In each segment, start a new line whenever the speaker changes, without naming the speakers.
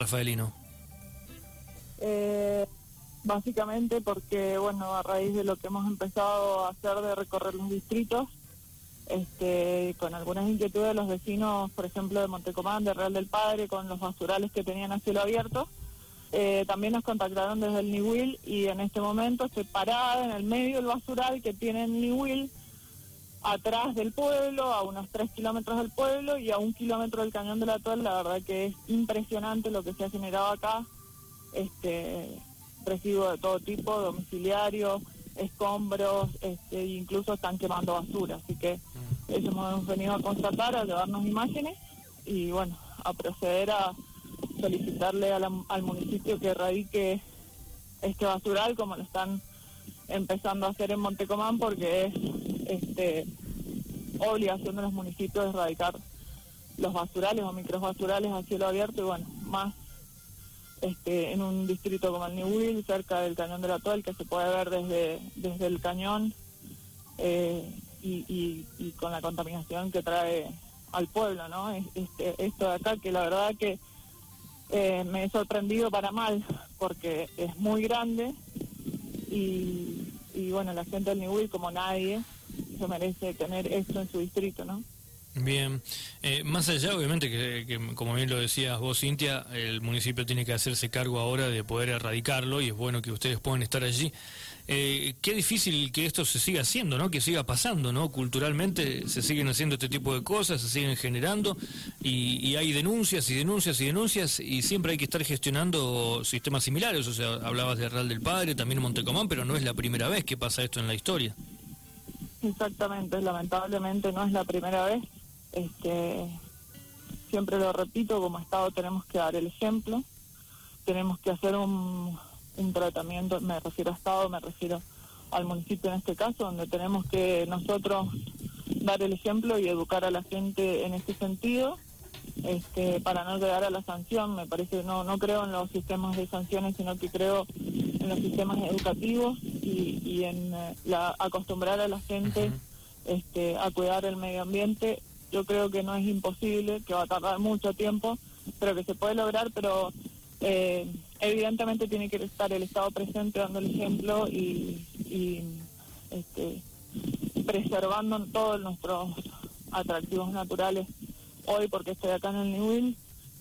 Rafaelino?
Eh, básicamente porque, bueno, a raíz de lo que hemos empezado a hacer de recorrer los distritos, este, con algunas inquietudes de los vecinos, por ejemplo, de Montecomán, de Real del Padre, con los basurales que tenían a cielo abierto, eh, también nos contactaron desde el Niwil y en este momento estoy parada en el medio del basural que tiene el Niwil, atrás del pueblo, a unos tres kilómetros del pueblo y a un kilómetro del cañón de la Tol. La verdad que es impresionante lo que se ha generado acá. Este, residuos de todo tipo, domiciliarios, escombros, este, incluso están quemando basura. Así que eso hemos venido a constatar, a llevarnos imágenes y bueno, a proceder a solicitarle a al municipio que erradique este basural como lo están empezando a hacer en Montecomán porque es este obligación de los municipios erradicar los basurales o microbasurales a cielo abierto y bueno, más este en un distrito como el Niwil, cerca del cañón de la Tol, que se puede ver desde, desde el cañón eh, y, y- y con la contaminación que trae al pueblo, ¿no? Es- Este, esto de acá que la verdad que eh, me he sorprendido para mal porque es muy grande y, y bueno, la gente del Niwil como nadie merece tener esto en su distrito, ¿no?
Bien, Eh, más allá obviamente que, que, como bien lo decías vos Cintia, el municipio tiene que hacerse cargo ahora de poder erradicarlo y es bueno que ustedes puedan estar allí. Eh, qué difícil que esto se siga haciendo, ¿no? Que siga pasando, ¿no? Culturalmente se siguen haciendo este tipo de cosas, se siguen generando y, y hay denuncias y denuncias y denuncias y siempre hay que estar gestionando sistemas similares. O sea, hablabas de Real del Padre, también Montecomán, pero no es la primera vez que pasa esto en la historia.
Exactamente, lamentablemente no es la primera vez. Este, siempre lo repito, como Estado tenemos que dar el ejemplo, tenemos que hacer un, un tratamiento, me refiero a Estado, me refiero al municipio en este caso, donde tenemos que nosotros dar el ejemplo y educar a la gente en ese sentido, este, para no llegar a la sanción. Me parece, no, no creo en los sistemas de sanciones, sino que creo en los sistemas educativos y, y en eh, la, acostumbrar a la gente este, a cuidar el medio ambiente. Yo creo que no es imposible, que va a tardar mucho tiempo, pero que se puede lograr, pero eh, evidentemente tiene que estar el Estado presente dando el ejemplo y, y, este, preservando todos nuestros atractivos naturales hoy porque estoy acá en el Niwil,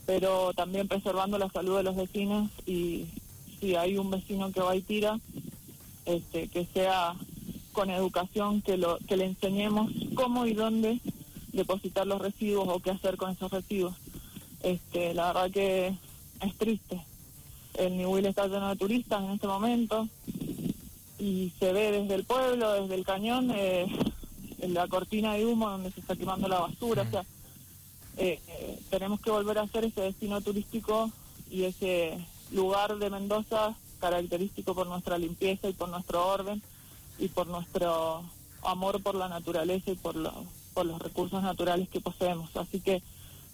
pero también preservando la salud de los vecinos y si hay un vecino que va y tira, este, que sea con educación, que, lo, que le enseñemos cómo y dónde depositar los residuos o qué hacer con esos residuos. Este, la verdad que es triste. El Niwil está lleno de turistas en este momento y se ve desde el pueblo, desde el cañón, eh, la cortina de humo donde se está quemando la basura. O sea, eh, eh, tenemos que volver a hacer ese destino turístico y ese lugar de Mendoza característico por nuestra limpieza y por nuestro orden y por nuestro amor por la naturaleza y por, lo- por los recursos naturales que poseemos. Así que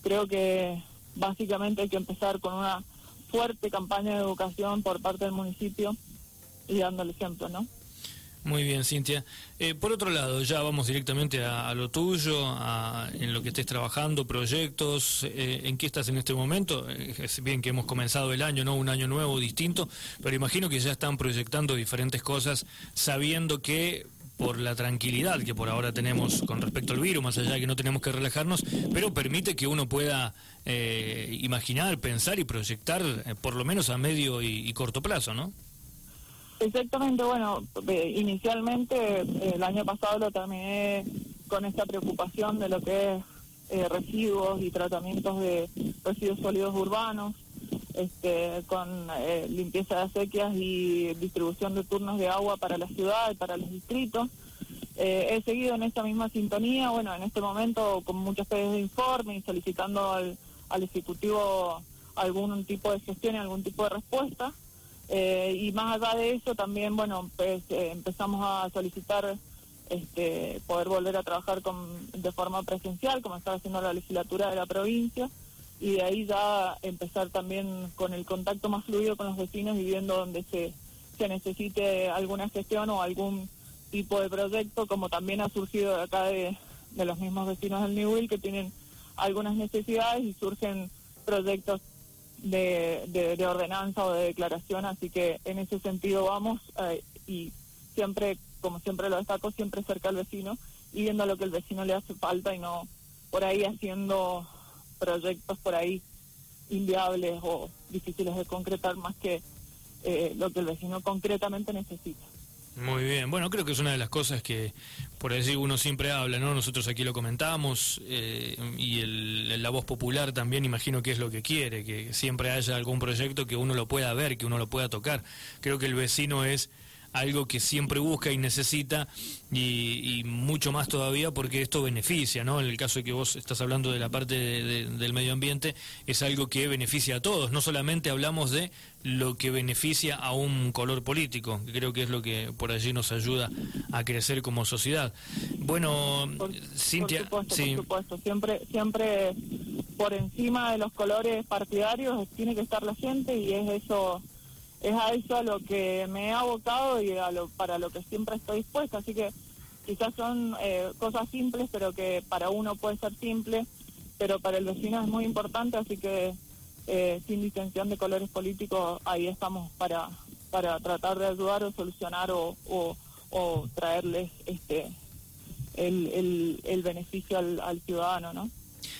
creo que básicamente hay que empezar con una fuerte campaña de educación por parte del municipio y dando el ejemplo, ¿no?
Muy bien, Cintia. Eh, por otro lado, ya vamos directamente a, lo tuyo, a- en lo que estés trabajando, proyectos, eh, en qué estás en este momento. Eh, es bien que hemos comenzado el año, ¿no? Un año nuevo, distinto, pero imagino que ya están proyectando diferentes cosas, sabiendo que por la tranquilidad que por ahora tenemos con respecto al virus, más allá de que no tenemos que relajarnos, pero permite que uno pueda eh, imaginar, pensar y proyectar, eh, por lo menos a medio y corto plazo, ¿no?
Exactamente, bueno, eh, inicialmente eh, el año pasado lo terminé con esta preocupación de lo que es eh, residuos y tratamientos de residuos sólidos urbanos, este, con eh, limpieza de acequias y distribución de turnos de agua para la ciudad y para los distritos. Eh, he seguido en esta misma sintonía, bueno, en este momento con muchos pedidos de informe y solicitando al, al Ejecutivo algún tipo de gestión y algún tipo de respuesta. Eh, y más allá de eso también, bueno, pues eh, empezamos a solicitar este, poder volver a trabajar con, de forma presencial, como está haciendo la legislatura de la provincia, y de ahí ya empezar también con el contacto más fluido con los vecinos y viendo donde se, se necesite alguna gestión o algún tipo de proyecto, como también ha surgido de acá de, de los mismos vecinos del New Will que tienen algunas necesidades y surgen proyectos de, de, ordenanza o de declaración, así que en ese sentido vamos eh, y siempre, como siempre lo destaco, siempre cerca al vecino y viendo lo que el vecino le hace falta y no por ahí haciendo proyectos por ahí inviables o difíciles de concretar más que eh, lo que el vecino concretamente necesita.
Muy bien, bueno, creo que es una de las cosas que por decir uno siempre habla, ¿no? Nosotros aquí lo comentamos eh, y el, la voz popular también imagino que es lo que quiere, que siempre haya algún proyecto que uno lo pueda ver, que uno lo pueda tocar. Creo que el vecino es algo que siempre busca y necesita y, mucho más todavía porque esto beneficia, ¿no? En el caso de que vos estás hablando de la parte del medio ambiente, es algo que beneficia a todos, no solamente hablamos de lo que beneficia a un color político, que creo que es lo que por allí nos ayuda a crecer como sociedad. Bueno, Cintia,
por supuesto, siempre, siempre por encima de los colores partidarios tiene que estar la gente y es eso es a eso a lo que me he abocado y a lo, para lo que siempre estoy dispuesta. Así que quizás son eh, cosas simples, pero que para uno puede ser simple, pero para el vecino es muy importante, así que eh, sin distinción de colores políticos, ahí estamos para, para tratar de ayudar o solucionar o, o, traerles este el, el, el beneficio al, al ciudadano, ¿no?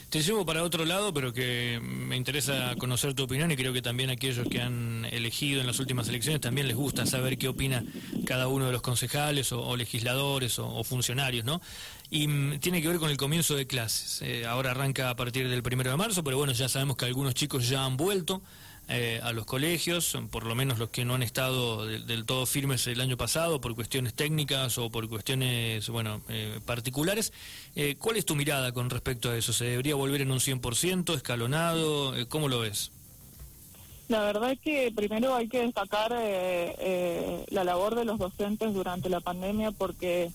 Te llevo para otro lado, pero que me interesa conocer tu opinión y creo que también aquellos que han elegido en las últimas elecciones también les gusta saber qué opina cada uno de los concejales o, legisladores o, funcionarios, ¿no? Y mm, tiene que ver con el comienzo de clases. Eh, ahora arranca a partir del primero de marzo, pero bueno, ya sabemos que algunos chicos ya han vuelto. Eh, a los colegios, por lo menos los que no han estado del, todo firmes el año pasado por cuestiones técnicas o por cuestiones bueno eh, particulares. Eh, ¿Cuál es tu mirada con respecto a eso? ¿Se debería volver en un 100%, escalonado? ¿Cómo lo ves?
La verdad es que primero hay que destacar la labor de los docentes durante la pandemia porque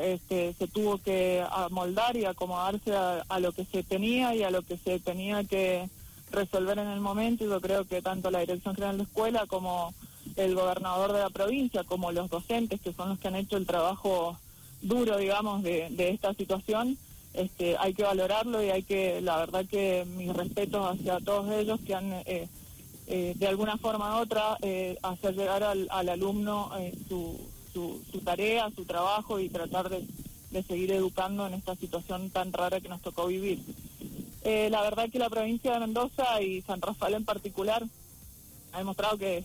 este, se tuvo que amoldar y acomodarse a lo que se tenía y a lo que se tenía que resolver en el momento y yo creo que tanto la Dirección General de Escuela como el gobernador de la provincia, como los docentes, que son los que han hecho el trabajo duro, digamos, de, esta situación, este, hay que valorarlo y hay que, la verdad que mis respetos hacia todos ellos que han, eh, eh, de alguna forma u otra, eh, hacer llegar al, alumno su, su, su, tarea, su trabajo y tratar de, de seguir educando en esta situación tan rara que nos tocó vivir. Eh, la verdad que la provincia de Mendoza y San Rafael en particular ha demostrado que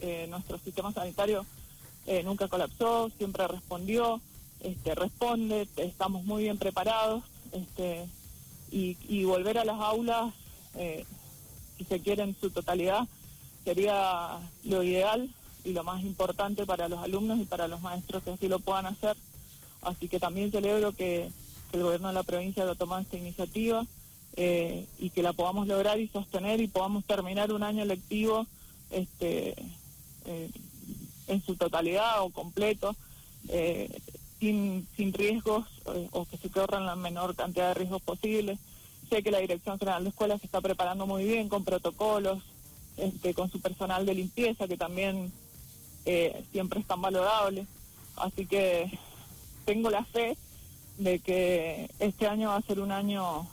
eh, nuestro sistema sanitario eh, nunca colapsó, siempre respondió, este, responde, estamos muy bien preparados este, y, volver a las aulas, si se quiere en su totalidad, sería lo ideal y lo más importante para los alumnos y para los maestros que así lo puedan hacer. Así que también celebro que, el gobierno de la provincia haya tomado esta iniciativa. Eh, y que la podamos lograr y sostener y podamos terminar un año lectivo este, eh, en su totalidad o completo, eh, sin, sin riesgos o que se corran la menor cantidad de riesgos posibles. Sé que la Dirección General de Escuelas se está preparando muy bien con protocolos, este, con su personal de limpieza, que también siempre es tan valorable. Así que tengo la fe de que este año va a ser un año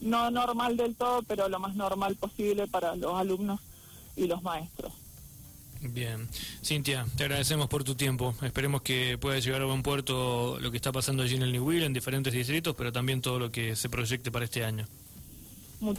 no normal del todo, pero lo más normal posible para los alumnos y los maestros.
Bien, Cintia, te agradecemos por tu tiempo. Esperemos que pueda llegar a buen puerto lo que está pasando allí en el New Will, en diferentes distritos, pero también todo lo que se proyecte para este año.